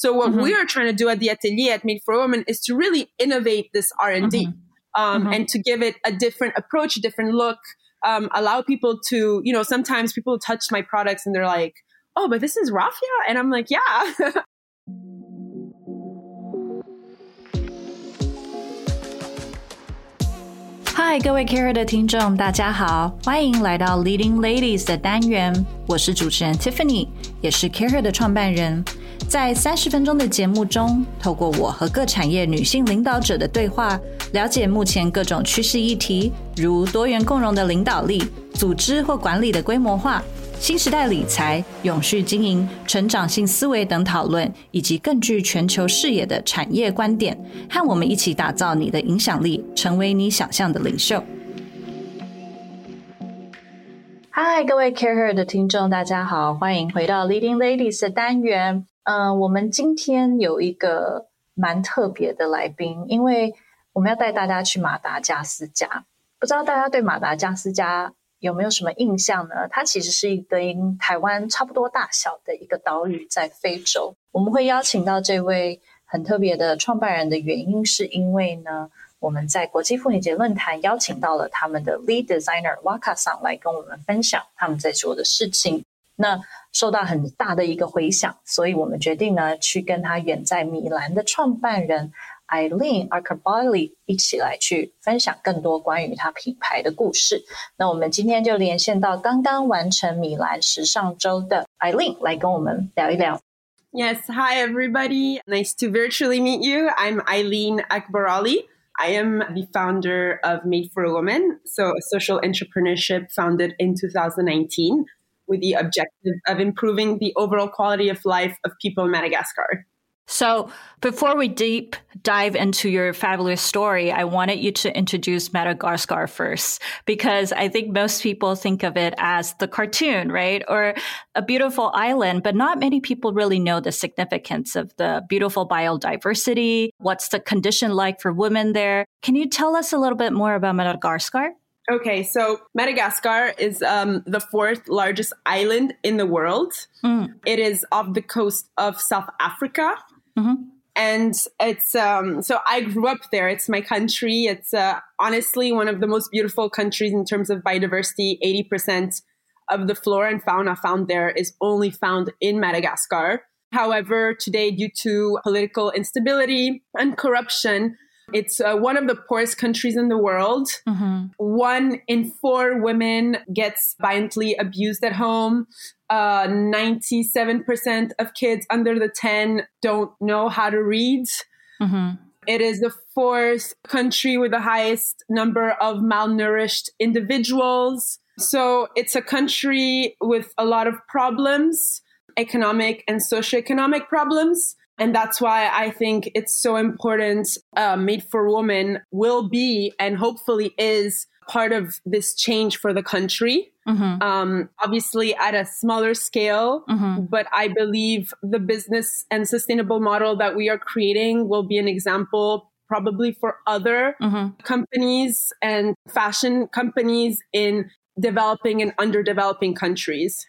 So what we are trying to do at the Atelier at Made for Women is to really innovate this R and D, um, and to give it a different approach, a different look. Um, allow people to, you know, sometimes people touch my products and they're like, "Oh, but this is raffia," and I'm like, "Yeah." 嗨，各位 Care 的听众，大家好，欢迎来到 Leading Ladies 的单元。我是主持人 Tiffany，也是 Care 的创办人。 在三十分钟的节目中，透过我和各产业女性领导者的对话，了解目前各种趋势议题，如多元共融的领导力、组织或管理的规模化、新时代理财、永续经营、成长性思维等讨论，以及更具全球视野的产业观点，和我们一起打造你的影响力，成为你想象的领袖。嗨，各位 Care Her 的听众，大家好，欢迎回到 Leading Ladies 的单元。嗯、我们今天有一个蛮特别的来宾，因为我们要带大家去马达加斯加。不知道大家对马达加斯加有没有什么印象呢？它其实是一个跟台湾差不多大小的一个岛屿，在非洲。我们会邀请到这位很特别的创办人的原因，是因为呢，我们在国际妇女节论坛邀请到了他们的 lead designer Waka 桑来跟我们分享他们在做的事情。那受到很大的一个回响，所以我们决定呢，去跟他远在米兰的创办人 Eileen a r c a b a l i 一起来去分享更多关于他品牌的故事。那我们今天就连线到刚刚完成米兰时尚周的 Eileen 来跟我们聊一聊。Yes, hi everybody. Nice to virtually meet you. I'm Eileen Akbaraly. I am the founder of Made for a Woman, so a social entrepreneurship founded in 2019 with the objective of improving the overall quality of life of people in Madagascar. So, before we deep dive into your fabulous story, I wanted you to introduce Madagascar first, because I think most people think of it as the cartoon, right? Or a beautiful island, but not many people really know the significance of the beautiful biodiversity. What's the condition like for women there? Can you tell us a little bit more about Madagascar? Okay, so Madagascar is um, the fourth largest island in the world. It is off the coast of South Africa. And it's, um, so I grew up there. It's my country. It's uh, honestly one of the most beautiful countries in terms of biodiversity. 80% of the flora and fauna found there is only found in Madagascar. However, today, due to political instability and corruption, it's uh, one of the poorest countries in the world. One in four women gets violently abused at home. Uh, 97% of kids under the 10 don't know how to read. It is the fourth country with the highest number of malnourished individuals. So it's a country with a lot of problems, economic and socioeconomic problems. And that's why I think it's so important. Uh, Made for Women will be and hopefully is part of this change for the country. Um, obviously at a smaller scale, but I believe the business and sustainable model that we are creating will be an example probably for other companies and fashion companies in developing and underdeveloping countries.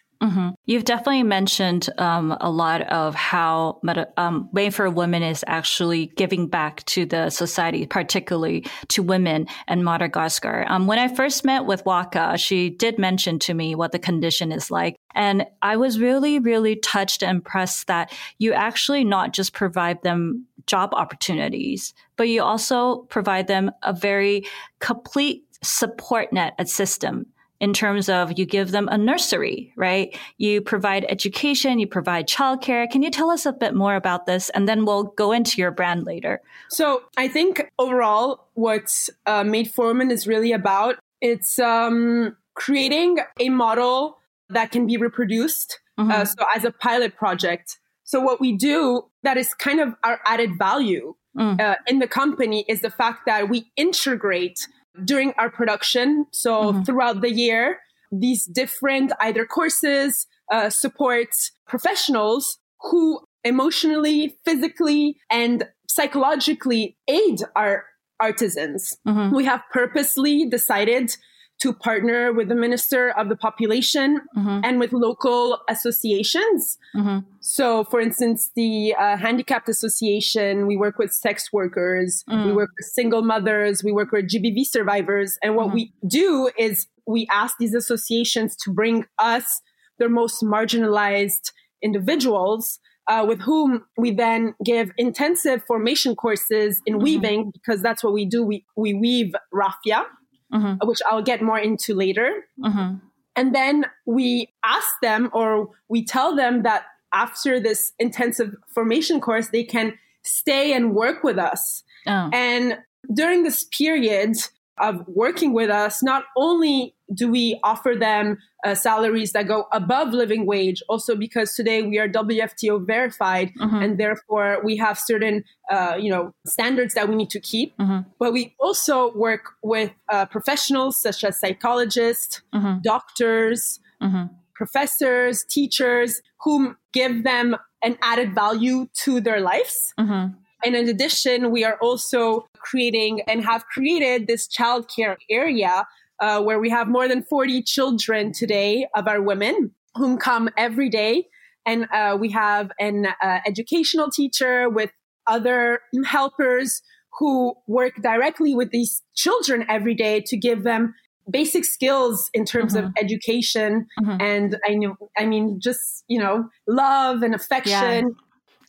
You've definitely mentioned um, a lot of how Meta- um, Made for Women is actually giving back to the society, particularly to women in Madagascar. Um, when I first met with Waka, she did mention to me what the condition is like. And I was really, really touched and impressed that you actually not just provide them job opportunities, but you also provide them a very complete support net, a system in terms of you give them a nursery, right? You provide education, you provide childcare. Can you tell us a bit more about this? And then we'll go into your brand later. So I think overall, what uh, Made for Women is really about, it's um, creating a model that can be reproduced. Uh, so as a pilot project, So what we do that is kind of our added value mm. uh, in the company is the fact that we integrate during our production. So mm-hmm. throughout the year, these different either courses uh, support professionals who emotionally, physically, and psychologically aid our artisans. Mm-hmm. We have purposely decided to partner with the Minister of the Population mm-hmm. and with local associations. Mm-hmm. So, for instance, the uh, Handicapped Association, we work with sex workers, mm. we work with single mothers, we work with GBV survivors. And what mm-hmm. we do is we ask these associations to bring us their most marginalized individuals uh, with whom we then give intensive formation courses in mm-hmm. weaving because that's what we do. We, we weave raffia mm-hmm. which I'll get more into later. Mm-hmm. And then we ask them or we tell them that after this intensive formation course, they can stay and work with us. Oh. And during this period, of working with us, not only do we offer them uh, salaries that go above living wage, also because today we are WFTO verified, mm-hmm. and therefore we have certain, uh, you know, standards that we need to keep. Mm-hmm. But we also work with uh, professionals such as psychologists, mm-hmm. doctors, mm-hmm. professors, teachers, whom give them an added value to their lives. Mm-hmm. And in addition, we are also creating and have created this childcare area uh, where we have more than 40 children today of our women whom come every day. And uh, we have an uh, educational teacher with other helpers who work directly with these children every day to give them basic skills in terms mm-hmm. of education mm-hmm. and I know I mean just you know love and affection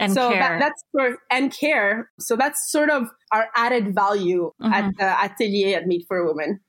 and so care. That, that's for and care. So that's sort of our added value mm-hmm. at the atelier at Made for a Woman.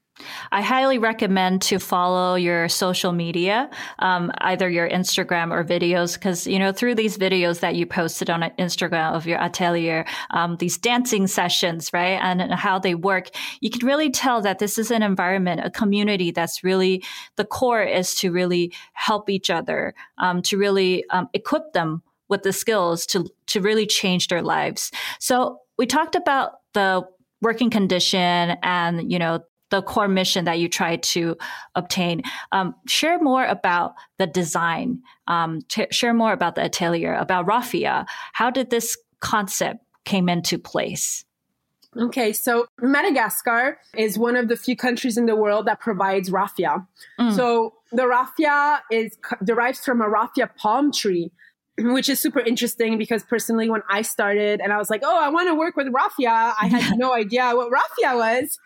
I highly recommend to follow your social media, um, either your Instagram or videos, because you know through these videos that you posted on Instagram of your atelier, um, these dancing sessions, right, and, how they work, you can really tell that this is an environment, a community that's really the core is to really help each other, um, to really um, equip them with the skills to to really change their lives. So we talked about the working condition and you know the core mission that you try to obtain. Um, share more about the design. Um, t- share more about the atelier, about Raffia. How did this concept came into place? Okay, so Madagascar is one of the few countries in the world that provides raffia. Mm. So the raffia is derives from a raffia palm tree, which is super interesting because personally, when I started and I was like, oh, I want to work with raffia, I had no idea what raffia was.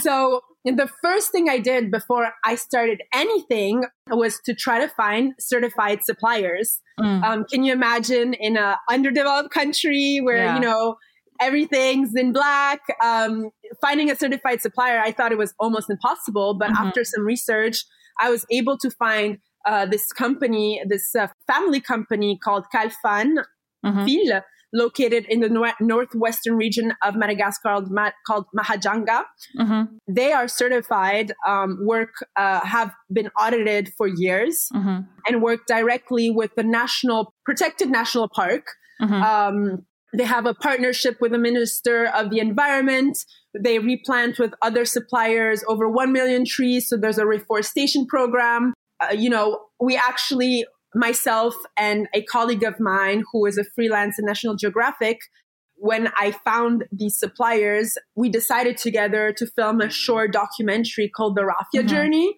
So the first thing I did before I started anything was to try to find certified suppliers. Mm. Um, can you imagine in a underdeveloped country where, yeah. you know, everything's in black, um, finding a certified supplier, I thought it was almost impossible. But mm-hmm. after some research, I was able to find uh, this company, this uh, family company called Kalfan mm-hmm. Ville, located in the nor- northwestern region of Madagascar called, Ma- called Mahajanga. Mm-hmm. They are certified, um, work, uh, have been audited for years, mm-hmm. and work directly with the national protected national park. Mm-hmm. Um, they have a partnership with the Minister of the Environment. They replant with other suppliers over 1 million trees. So there's a reforestation program uh, you know, we actually, myself and a colleague of mine who is a freelance in National Geographic, when I found these suppliers, we decided together to film a short documentary called The Raffia mm-hmm. Journey.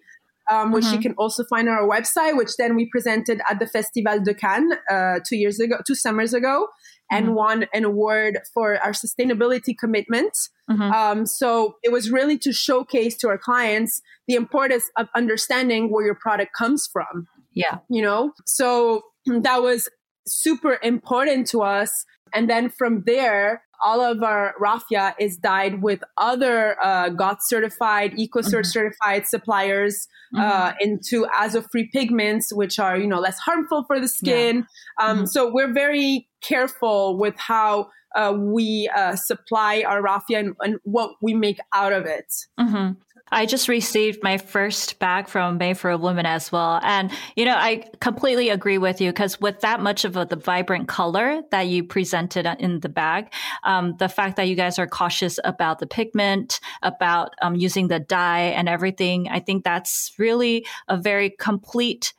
Um, which mm-hmm. you can also find on our website, which then we presented at the Festival de Cannes uh, two years ago, two summers ago, and mm-hmm. won an award for our sustainability commitment. Mm-hmm. Um, so it was really to showcase to our clients the importance of understanding where your product comes from. Yeah. You know, so that was super important to us. And then from there, all of our raffia is dyed with other uh, GOTS certified, EcoCert mm-hmm. certified suppliers mm-hmm. uh, into azo free pigments, which are you know less harmful for the skin. Yeah. Um, mm-hmm. So we're very careful with how uh, we uh, supply our raffia and, and, what we make out of it. Mm-hmm. I just received my first bag from Made for a Woman as well. And, you know, I completely agree with you because with that much of a, the vibrant color that you presented in the bag, um, the fact that you guys are cautious about the pigment, about um, using the dye and everything, I think that's really a very complete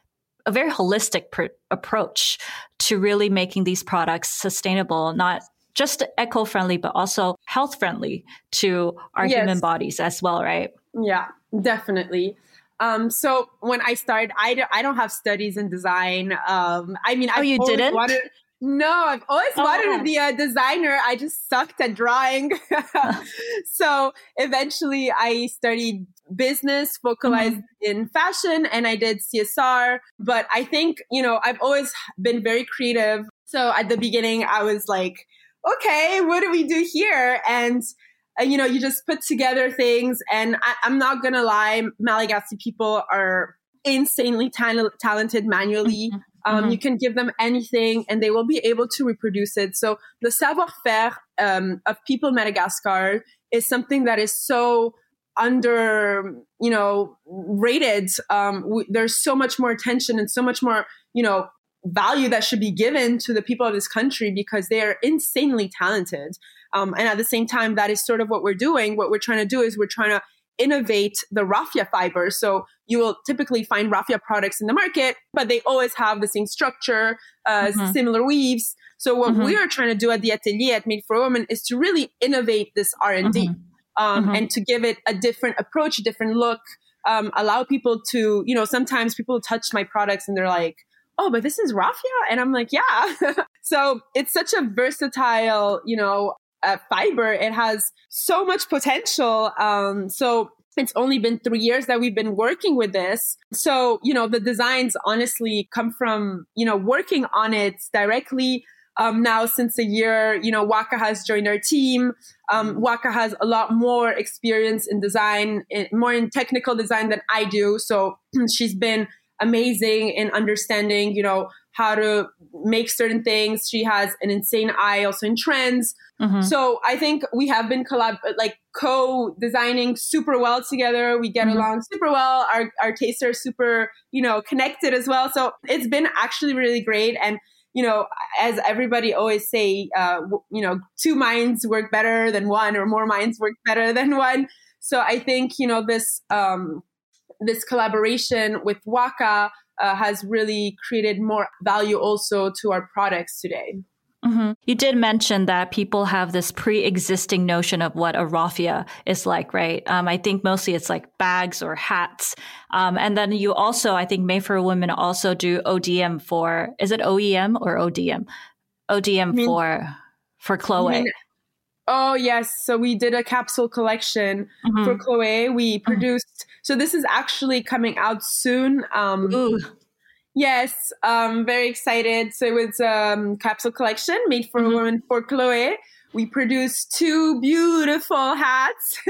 a very holistic pr- approach to really making these products sustainable, not just eco-friendly, but also health friendly to our yes. human bodies as well, right? Yeah, definitely. Um, so when I started, I don't, I don't have studies in design. Um, I mean, oh, I you didn't? Wanted, no, I've always oh. wanted to be a designer. I just sucked at drawing. so eventually I studied business, focalized mm-hmm. in fashion, and I did CSR. But I think, you know, I've always been very creative. So at the beginning, I was like, okay, what do we do here? And uh, you know, you just put together things. And I, am not gonna lie, Malagasy people are insanely ta- talented manually. Mm-hmm. Um, mm-hmm. You can give them anything and they will be able to reproduce it. So the savoir-faire um, of people Madagascar is something that is so under, you know, rated. Um, we, there's so much more attention and so much more, you know, value that should be given to the people of this country because they are insanely talented. Um, and at the same time, that is sort of what we're doing. What we're trying to do is we're trying to innovate the raffia fiber. So you will typically find raffia products in the market, but they always have the same structure, uh, mm-hmm. similar weaves. So what mm-hmm. we are trying to do at the atelier at Made for Women is to really innovate this R and D, mm-hmm. um, mm-hmm. and to give it a different approach, a different look. Um, allow people to, you know, sometimes people touch my products and they're like, oh, but this is raffia. And I'm like, yeah. so it's such a versatile, you know, uh, fiber. It has so much potential. Um, so it's only been three years that we've been working with this. So, you know, the designs honestly come from, you know, working on it directly. Um, now since a year, you know, Waka has joined our team. Um, Waka has a lot more experience in design, in, more in technical design than I do. So she's been amazing in understanding, you know, how to make certain things. She has an insane eye also in trends. Mm-hmm. So I think we have been collab like co-designing super well together. We get mm-hmm. along super well. Our our tastes are super, you know, connected as well. So it's been actually really great and you know, as everybody always say, uh, you know, two minds work better than one, or more minds work better than one. So I think you know this um, this collaboration with Waka uh, has really created more value also to our products today. Mm-hmm. You did mention that people have this pre-existing notion of what a raffia is like, right? Um, I think mostly it's like bags or hats. Um, and then you also, I think for Women also do ODM for, is it OEM or ODM? ODM mean, for, for Chloe. Mean, oh yes. So we did a capsule collection mm-hmm. for Chloe. We mm-hmm. produced, mm-hmm. so this is actually coming out soon. Um, Ooh Yes, um, very excited. So it was um, capsule collection made for mm-hmm. a woman for Chloe. We produced two beautiful hats.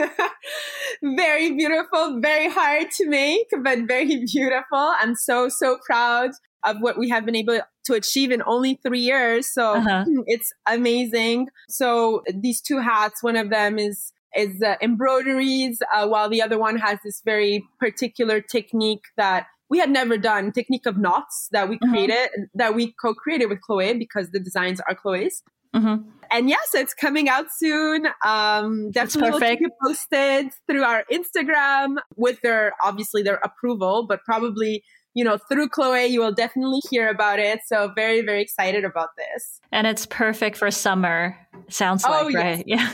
very beautiful, very hard to make, but very beautiful. I'm so, so proud of what we have been able to achieve in only three years. So uh-huh. it's amazing. So these two hats, one of them is is uh, embroideries, uh, while the other one has this very particular technique that we had never done technique of knots that we mm-hmm. created that we co-created with chloe because the designs are chloe's mm-hmm. and yes it's coming out soon um definitely we'll keep you posted through our instagram with their obviously their approval but probably you know, through Chloe, you will definitely hear about it. So very, very excited about this. And it's perfect for summer. Sounds oh, like, yes. right? Yeah.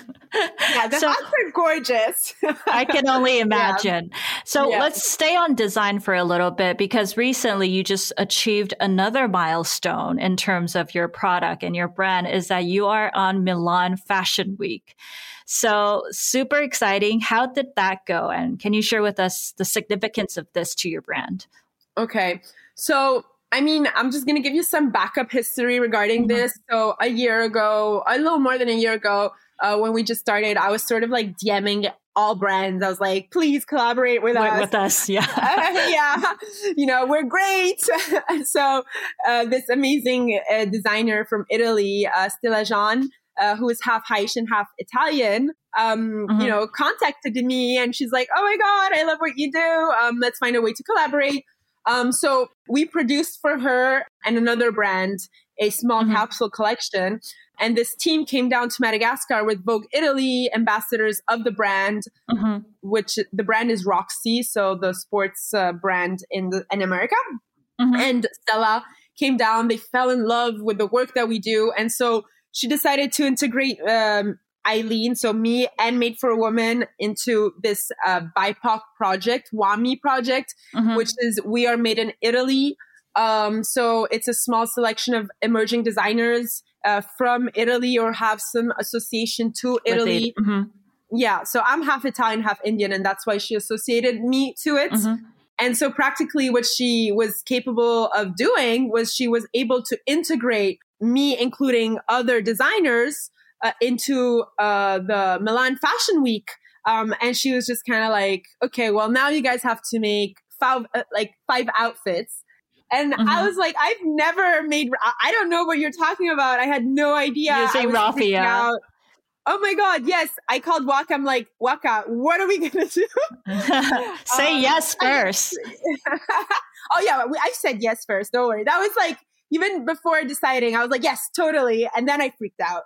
Yeah, the so, hats are gorgeous. I can only imagine. Yeah. So yeah. let's stay on design for a little bit because recently you just achieved another milestone in terms of your product and your brand is that you are on Milan Fashion Week. So super exciting. How did that go? And can you share with us the significance of this to your brand? Okay. So, I mean, I'm just going to give you some backup history regarding mm-hmm. this. So, a year ago, a little more than a year ago, uh, when we just started, I was sort of like DMing all brands. I was like, please collaborate with us. With us, yeah. uh, yeah. You know, we're great. so, uh, this amazing uh, designer from Italy, uh, Stella Jean, uh, who is half Haitian, half Italian, um, Mhm. you know, contacted me and she's like, "Oh my god, I love what you do. Um, let's find a way to collaborate." Um, so we produced for her and another brand a small Mhm. capsule collection. And this team came down to Madagascar with Vogue Italy ambassadors of the brand, Mhm. which the brand is Roxy, so the sports uh, brand in the, in America. Mhm. And Stella came down. They fell in love with the work that we do, and so she decided to integrate um, Eileen, so me and Made for a Woman, into this uh, BIPOC project, WAMI project, Mhm. which is we are made in Italy. Um, so it's a small selection of emerging designers uh, from Italy or have some association to Italy. it. Mhm. Yeah, so I'm half Italian, half Indian, and that's why she associated me to it. Mhm. And so practically what she was capable of doing was she was able to integrate me, including other designers, uh, into uh, the Milan Fashion Week. Um, and she was just kind of like, okay, well, now you guys have to make five, uh, like five outfits. And I Mhm. was like, I've never made, I- I don't know what you're talking about. I had no idea. You say I was raffia. Oh my God. Yes. I called Waka. I'm like, Waka, what are we going to do? Say Um, yes first. oh yeah, I said yes first. Don't worry. That was like even before deciding. I was like yes, totally, and then I freaked out.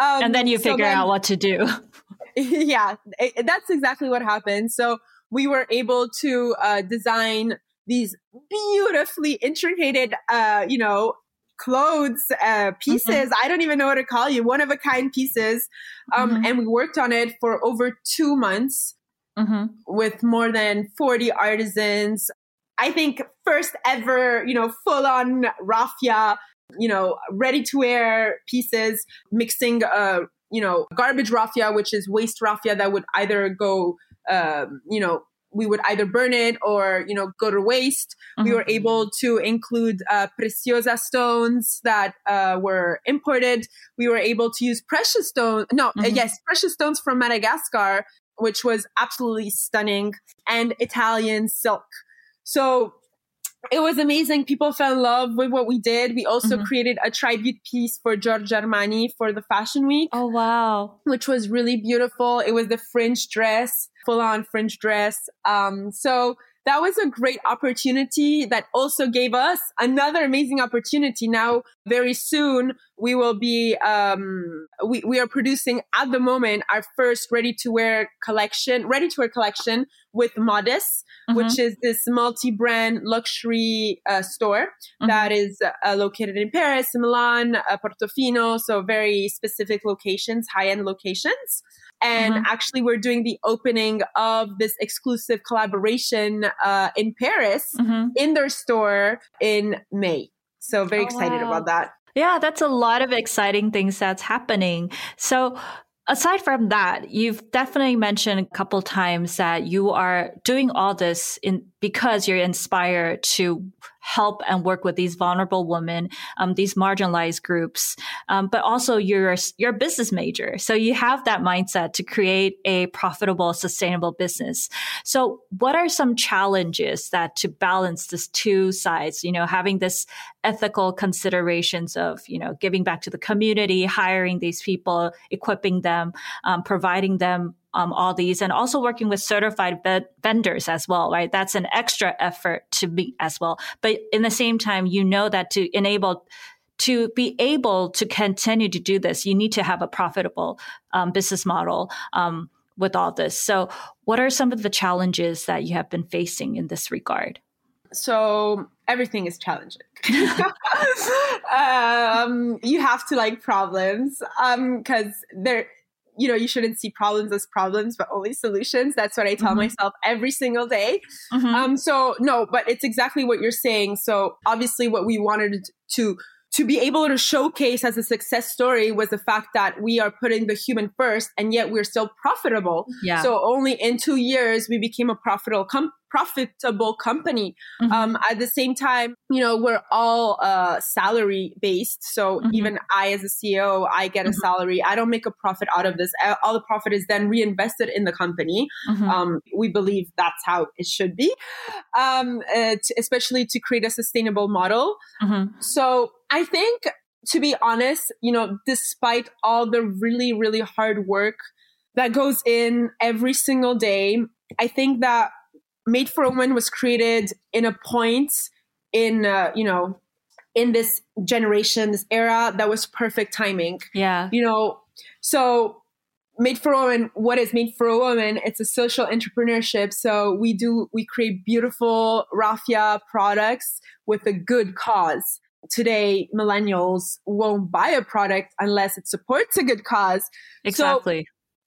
Um, and then you so figure then- out what to do. yeah, it- that's exactly what happened. So we were able to uh, design these beautifully intricated, uh, you know, clothes uh, pieces. I don't even know what to call you, one of a kind pieces. Um, Mhm. And we worked on it for over two months Mhm. with more than 40 artisans. I think first ever, you know, full on raffia, you know, ready to wear pieces, mixing, uh, you know, garbage raffia, which is waste raffia that would either go, um, you know, we would either burn it or, you know, go to waste. We Mhm. were able to include uh, preciosa stones that uh, were imported. We were able to use precious stones. No, uh, Mhm. yes, precious stones from Madagascar, which was absolutely stunning, and Italian silk. So it was amazing. People fell in love with what we did. We also Mhm. created a tribute piece for Giorgio Armani for the Fashion Week Oh wow. which was really beautiful. It was the fringe dress, full on fringe dress. Um, so that was a great opportunity that also gave us another amazing opportunity. Now, very soon, we will be, um, we, we are producing at the moment our first ready to wear collection, ready to wear collection with Modes, Mhm. which is this multi brand luxury uh, store Mhm. that is uh, located in Paris, Milan, uh, Portofino, so very specific locations, high end locations. And Mhm. actually, we're doing the opening of this exclusive collaboration uh, in Paris Mhm. in their store in May. So very Oh, excited wow. about that. Yeah, that's a lot of exciting things that's happening. So, aside from that, you've definitely mentioned a couple times that you are doing all this in because you're inspired to help and work with these vulnerable women, um, these marginalized groups. Um, but also you're you're a business major, so you have that mindset to create a profitable, sustainable business. So, what are some challenges that to balance these two sides? You know, having this ethical considerations of you know giving back to the community, hiring these people, equipping them, um, providing them um, all these, and also working with certified ve- vendors as well. Right, that's an extra effort to be as well. But in the same time, you know that to enable to be able to continue to do this, you need to have a profitable um, business model. Um, with all this. So, what are some of the challenges that you have been facing in this regard? So everything is challenging. um, you have to like problems because they're you know you shouldn't see problems as problems but only solutions that's what i tell Mhm. myself every single day Mhm. um so no but it's exactly what you're saying so obviously what we wanted to to be able to showcase as a success story was the fact that we are putting the human first and yet we're still profitable yeah. so only in two years we became a profitable com- profitable company Mhm. um, at the same time, you know, we're all uh, salary based. So Mhm. even I, as a CEO, I get a Mhm. salary. I don't make a profit out of this. All the profit is then reinvested in the company. Mhm. Um, we believe that's how it should be, um, uh, t- especially to create a sustainable model. Mhm. So I think to be honest, you know, despite all the really, really hard work that goes in every single day, I think that Made for Women was created in a point in, uh, you know, in this generation, this era that was perfect timing. Yeah. You know, so Made for Women, what is Made for a Woman? It's a social entrepreneurship. So we do, we create beautiful raffia products with a good cause. Today, millennials won't buy a product unless it supports a good cause. Exactly.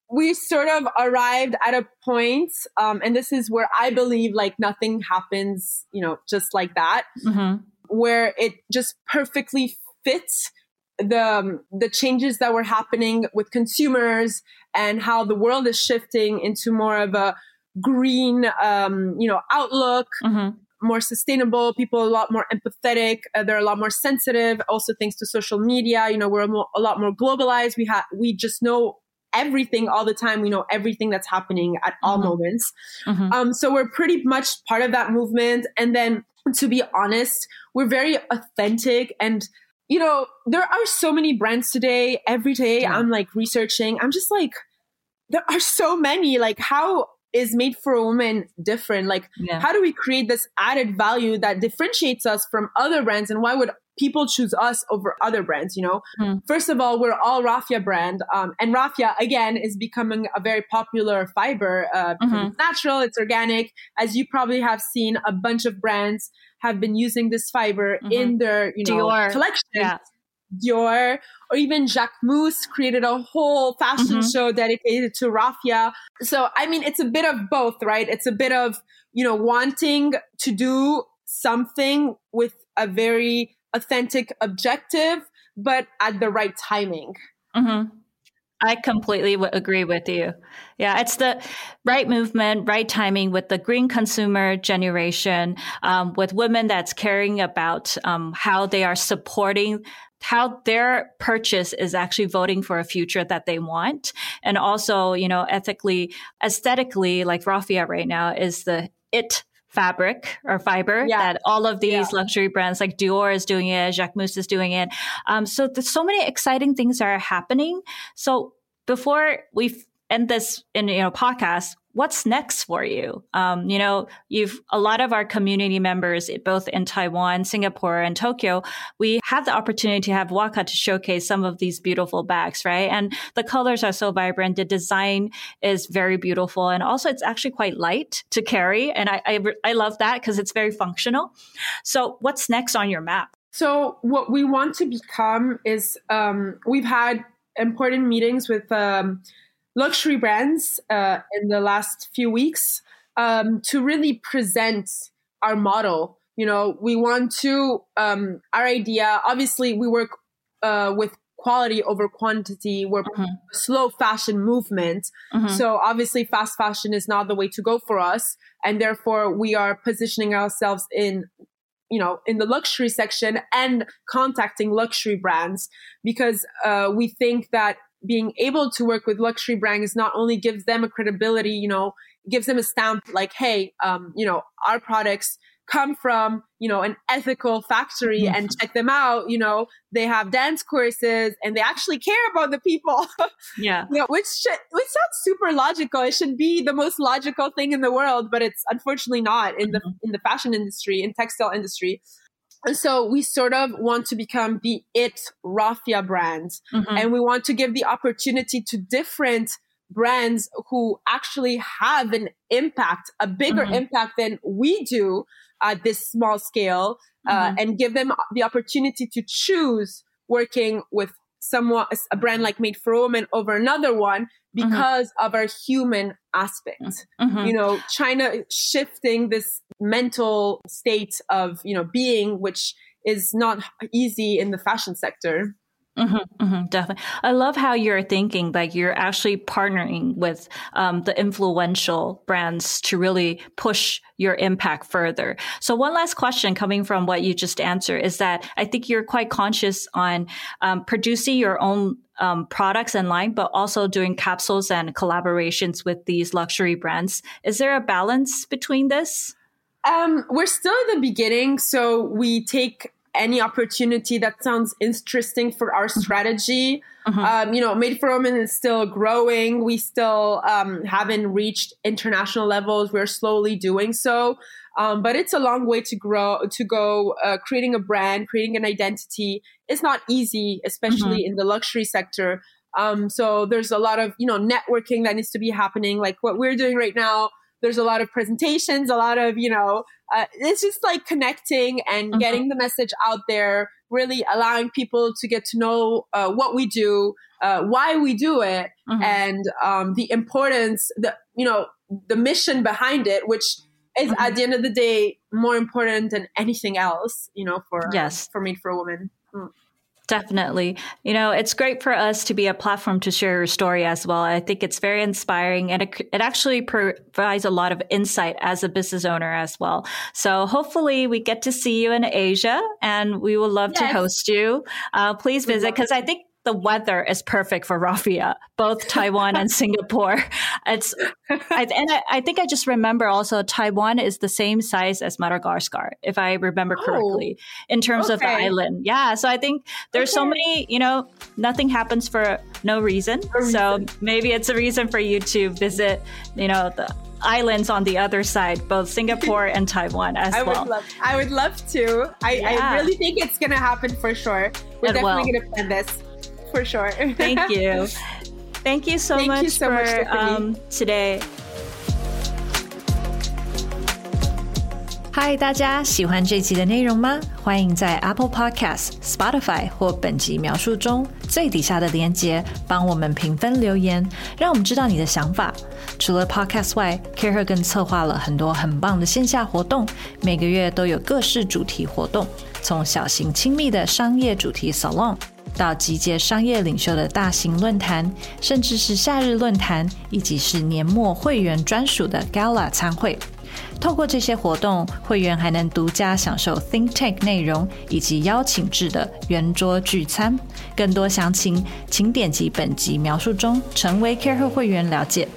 We sort of arrived at a point, um, and this is where I believe like nothing happens, you know, just like that, Mm-hmm. where it just perfectly fits the um, the changes that were happening with consumers and how the world is shifting into more of a green, um, you know, outlook, Mm-hmm. more sustainable. People a lot more empathetic. Uh, they're a lot more sensitive. Also, thanks to social media, you know, we're a, mo- a lot more globalized. We have we just know everything all the time. We know everything that's happening at all Mhm. moments. Mhm. Um, so we're pretty much part of that movement. And then, to be honest, we're very authentic and. You know, there are so many brands today. Every day Yeah. I'm like researching. I'm just like, there are so many. Like, how is Made for a Woman different? Like, Yeah. how do we create this added value that differentiates us from other brands and why would people choose us over other brands you know Hmm. first of all we're all raffia brand um, and Raffia, again is becoming a very popular fiber uh, Mhm. it's natural it's organic as you probably have seen a bunch of brands have been using this fiber Mhm. in their you know Dior. collection Yeah. Dior, or even Jacquemus created a whole fashion Mhm. show dedicated to raffia. So, I mean, it's a bit of both, right? It's a bit of, you know, wanting to do something with a very authentic objective, but at the right timing. Mm-hmm. I completely w- agree with you. Yeah, it's the right movement, right timing with the green consumer generation, um, with women that's caring about um, how they are supporting how their purchase is actually voting for a future that they want. And also, you know, ethically, aesthetically, like Raffia right now is the it fabric or fiber Yeah. that all of these Yeah. luxury brands like Dior is doing it, Jacquemus is doing it. Um, so there's so many exciting things are happening. So before we end this in you know podcast, what's next for you? Um, you know, you've a lot of our community members, both in Taiwan, Singapore, and Tokyo. We have the opportunity to have Waka to showcase some of these beautiful bags, right? And the colors are so vibrant. The design is very beautiful, and also it's actually quite light to carry, and I I, I love that because it's very functional. So, what's next on your map? So, what we want to become is um, we've had important meetings with um, luxury brands uh, in the last few weeks um, to really present our model. You know, we want to, um, our idea, obviously, we work uh, with quality over quantity. We're Mhm. slow fashion movement. Mhm. So obviously fast fashion is not the way to go for us. And therefore we are positioning ourselves in, you know, in the luxury section and contacting luxury brands because uh, we think that being able to work with luxury brands not only gives them a credibility, you know, gives them a stamp like, hey, um, you know, our products come from, you know, an ethical factory Mhm. and check them out. You know, they have dance courses and they actually care about the people. yeah. you know, which should, which sounds super logical. It should be the most logical thing in the world, but it's unfortunately not in the in the fashion industry, in textile industry. And so we sort of want to become the it raffia brand, Mhm. and we want to give the opportunity to different brands who actually have an impact, a bigger Mhm. impact than we do at this small scale, uh, Mhm. and give them the opportunity to choose working with someone, a brand like Made for Women over another one because of our human aspect. Mhm. You know, China shifting this mental state of, you know, being, which is not easy in the fashion sector. Hmm hmm definitely. I love how you're thinking, like you're actually partnering with um, the influential brands to really push your impact further. So one last question coming from what you just answered is that I think you're quite conscious on um, producing your own um, products and line, but also doing capsules and collaborations with these luxury brands. Is there a balance between this? Um, we're still in the beginning, so we take any opportunity that sounds interesting for our Mm-hmm. strategy. Um, you know, Made for Women is still growing. We still um, haven't reached international levels. We're slowly doing so. Um, but it's a long way to grow, to go. Uh, creating a brand, creating an identity is not easy, especially in the luxury sector. Um, so there's a lot of, you know, networking that needs to be happening, like what we're doing right now. There's a lot of presentations, a lot of, you know, uh, it's just like connecting and Mhm. getting the message out there, really allowing people to get to know uh, what we do, uh, why we do it, Mhm. and um, the importance, the you know, the mission behind it, which is Mhm. at the end of the day more important than anything else. You know, for Yes. for Made for a Woman. Mm. Definitely. You know, it's great for us to be a platform to share your story as well. I think it's very inspiring and it, it actually provides a lot of insight as a business owner as well. So hopefully we get to see you in Asia and we would love to host you. Uh, please visit because I think the weather is perfect for Raffia, both Taiwan and Singapore. It's, I, and I, I think I just remember also Taiwan is the same size as Madagascar, if I remember Oh, correctly, in terms of the island. Yeah. So I think there's so many, you know, nothing happens for no reason. No So maybe it's a reason for you to visit, you know, the islands on the other side, both Singapore and Taiwan as I well. would love. I would love to. I, Yeah. I really think it's gonna happen for sure. We're It definitely will. gonna plan this for sure. Thank you. Thank you so Thank you much so for much, Tiffany. um, today. 嗨，大家喜欢这集的内容吗？欢迎在 Apple Podcast、Spotify 或本集描述中最底下的连接帮我们评分留言，让我们知道你的想法。除了 Podcast 外 c a r e 更策划了很多很棒的线下活动，每个月都有各式主题活动，从小型亲密的商业主题 Salon。 到集结商业领袖的大型论坛，甚至是夏日论坛，以及是年末会员专属的 Gala 参会。透过这些活动，会员还能独家享受 Think Tank 内容以及邀请制的圆桌聚餐。更多详情，请点击本集描述中成为 Care 会员了解。